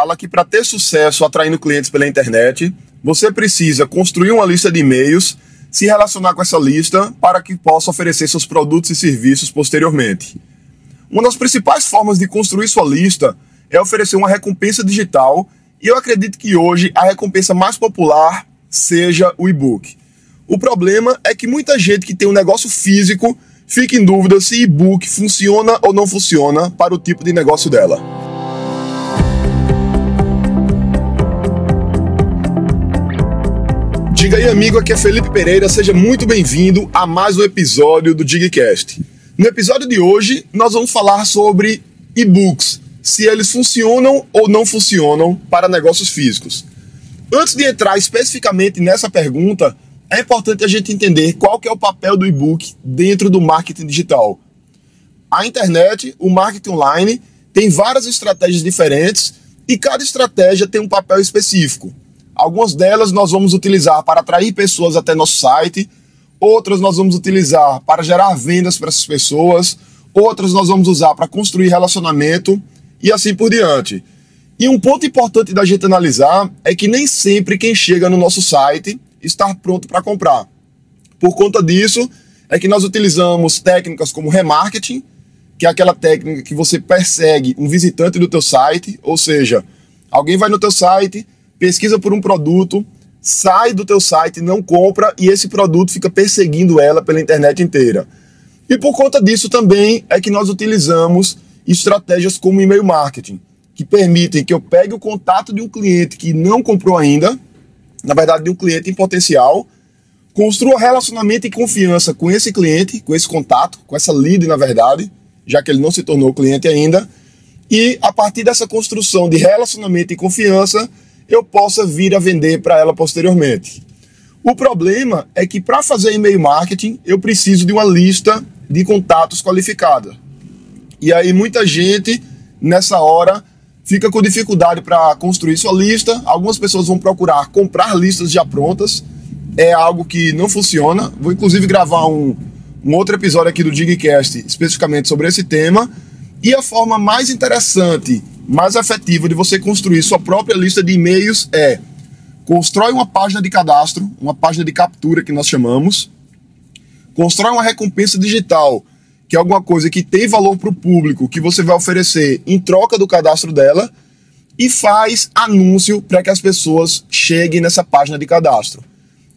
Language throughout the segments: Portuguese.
fala que para ter sucesso atraindo clientes pela internet, você precisa construir uma lista de e-mails, se relacionar com essa lista para que possa oferecer seus produtos e serviços posteriormente. Uma das principais formas de construir sua lista é oferecer uma recompensa digital, e eu acredito que hoje a recompensa mais popular seja o e-book. O problema é que muita gente que tem um negócio físico fica em dúvida se e-book funciona ou não funciona para o tipo de negócio dela. Diga aí, amigo, aqui é Felipe Pereira, seja muito bem-vindo a mais um episódio do Digcast. No episódio de hoje, nós vamos falar sobre e-books, se eles funcionam ou não funcionam para negócios físicos. Antes de entrar especificamente nessa pergunta, é importante a gente entender qual é o papel do e-book dentro do marketing digital. A internet, o marketing online, tem várias estratégias diferentes e cada estratégia tem um papel específico. Algumas delas nós vamos utilizar para atrair pessoas até nosso site, outras nós vamos utilizar para gerar vendas para essas pessoas, outras nós vamos usar para construir relacionamento e assim por diante. E um ponto importante da gente analisar é que nem sempre quem chega no nosso site está pronto para comprar. Por conta disso, é que nós utilizamos técnicas como remarketing, que é aquela técnica que você persegue um visitante do teu site, ou seja, alguém vai no teu site, pesquisa por um produto, sai do teu site, não compra e esse produto fica perseguindo ela pela internet inteira. E por conta disso também é que nós utilizamos estratégias como e-mail marketing, que permitem que eu pegue o contato de um cliente que não comprou ainda, na verdade, de um cliente em potencial, construa relacionamento e confiança com esse cliente, com esse contato, com essa lead, na verdade, já que ele não se tornou cliente ainda, e a partir dessa construção de relacionamento e confiança, eu possa vir a vender para ela posteriormente. O problema é que para fazer e-mail marketing, eu preciso de uma lista de contatos qualificada. E aí muita gente nessa hora fica com dificuldade para construir sua lista. Algumas pessoas vão procurar comprar listas já prontas. É algo que não funciona. Vou inclusive gravar um, um outro episódio aqui do Digcast especificamente sobre esse tema. E a forma mais interessante, mais efetiva de você construir sua própria lista de e-mails é constrói uma página de cadastro, uma página de captura que nós chamamos, constrói uma recompensa digital que é alguma coisa que tem valor para o público, que você vai oferecer em troca do cadastro dela, e faz anúncio para que as pessoas cheguem nessa página de cadastro.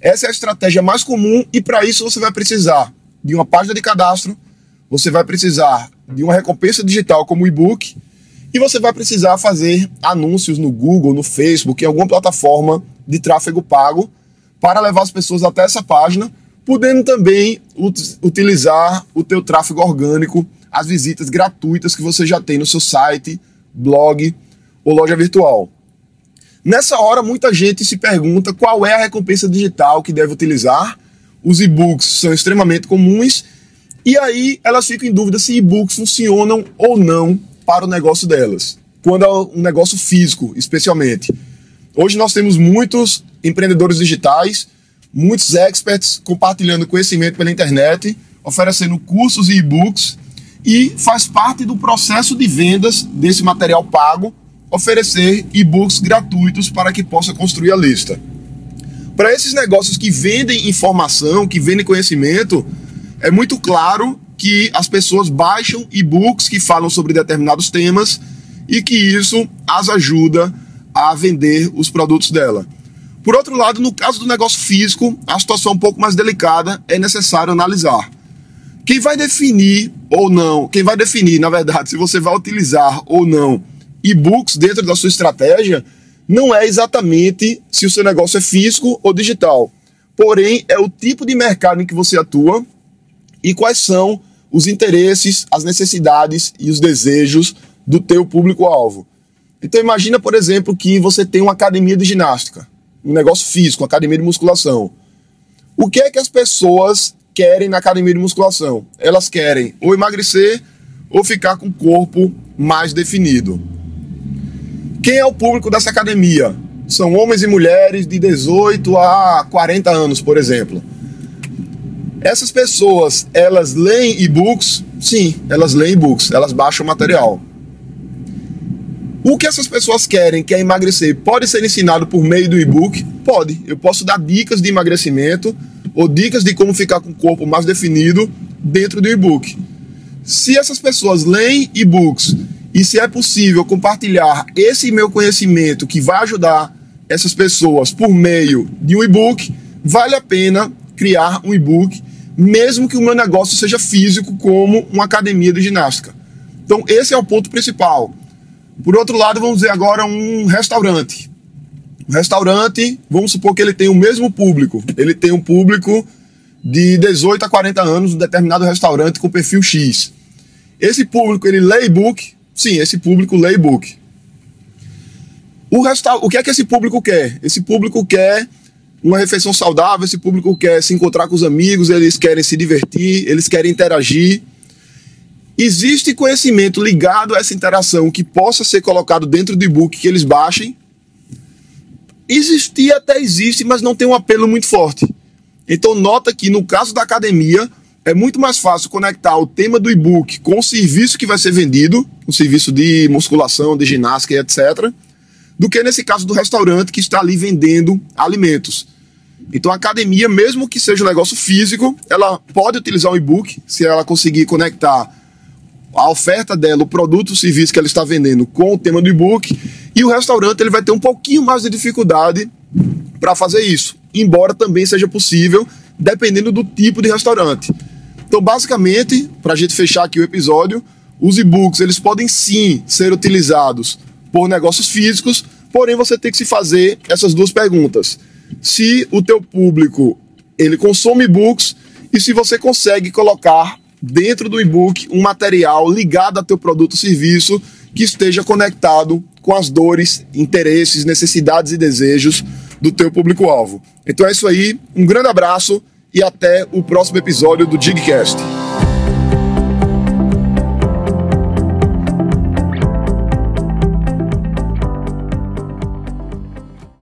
Essa é a estratégia mais comum e para isso você vai precisar de uma página de cadastro, você vai precisar de uma recompensa digital como e-book e você vai precisar fazer anúncios no Google, no Facebook, em alguma plataforma de tráfego pago para levar as pessoas até essa página podendo também ut utilizar o teu tráfego orgânico, as visitas gratuitas que você já tem no seu site, blog ou loja virtual. Nessa hora, muita gente se pergunta qual é a recompensa digital que deve utilizar. Os e-books são extremamente comuns e aí elas ficam em dúvida se e-books funcionam ou não para o negócio delas, quando é um negócio físico, especialmente. Hoje nós temos muitos empreendedores digitais muitos experts compartilhando conhecimento pela internet, oferecendo cursos e e-books e faz parte do processo de vendas desse material pago oferecer e-books gratuitos para que possa construir a lista. Para esses negócios que vendem informação, que vendem conhecimento, é muito claro que as pessoas baixam e-books que falam sobre determinados temas e que isso as ajuda a vender os produtos dela. Por outro lado, no caso do negócio físico, a situação é um pouco mais delicada, é necessário analisar. Quem vai definir ou não, quem vai definir, na verdade, se você vai utilizar ou não e-books dentro da sua estratégia, não é exatamente se o seu negócio é físico ou digital. Porém, é o tipo de mercado em que você atua e quais são os interesses, as necessidades e os desejos do teu público-alvo. Então imagina, por exemplo, que você tem uma academia de ginástica um negócio físico, academia de musculação. O que é que as pessoas querem na academia de musculação? Elas querem ou emagrecer ou ficar com o corpo mais definido. Quem é o público dessa academia? São homens e mulheres de 18 a 40 anos, por exemplo. Essas pessoas, elas leem e-books? Sim, elas leem e-books, elas baixam material. O que essas pessoas querem, que é emagrecer, pode ser ensinado por meio do e-book? Pode. Eu posso dar dicas de emagrecimento ou dicas de como ficar com o corpo mais definido dentro do e-book. Se essas pessoas leem e-books e se é possível compartilhar esse meu conhecimento que vai ajudar essas pessoas por meio de um e-book, vale a pena criar um e-book, mesmo que o meu negócio seja físico, como uma academia de ginástica. Então, esse é o ponto principal. Por outro lado, vamos dizer agora um restaurante. Um restaurante, vamos supor que ele tem o mesmo público. Ele tem um público de 18 a 40 anos, um determinado restaurante com perfil X. Esse público, ele lê e-book? Sim, esse público lê e-book. O, resta... o que é que esse público quer? Esse público quer uma refeição saudável, esse público quer se encontrar com os amigos, eles querem se divertir, eles querem interagir. Existe conhecimento ligado a essa interação que possa ser colocado dentro do e-book que eles baixem? Existir até existe, mas não tem um apelo muito forte. Então nota que no caso da academia é muito mais fácil conectar o tema do e-book com o serviço que vai ser vendido, o serviço de musculação, de ginástica etc, do que nesse caso do restaurante que está ali vendendo alimentos. Então a academia, mesmo que seja um negócio físico, ela pode utilizar o e-book se ela conseguir conectar a oferta dela, o produto, o serviço que ela está vendendo com o tema do e-book, e o restaurante ele vai ter um pouquinho mais de dificuldade para fazer isso, embora também seja possível, dependendo do tipo de restaurante. Então, basicamente, para a gente fechar aqui o episódio, os e-books eles podem sim ser utilizados por negócios físicos, porém você tem que se fazer essas duas perguntas: se o teu público ele consome e-books e se você consegue colocar dentro do e-book um material ligado a teu produto ou serviço que esteja conectado com as dores, interesses, necessidades e desejos do teu público-alvo. Então é isso aí, um grande abraço e até o próximo episódio do Digcast.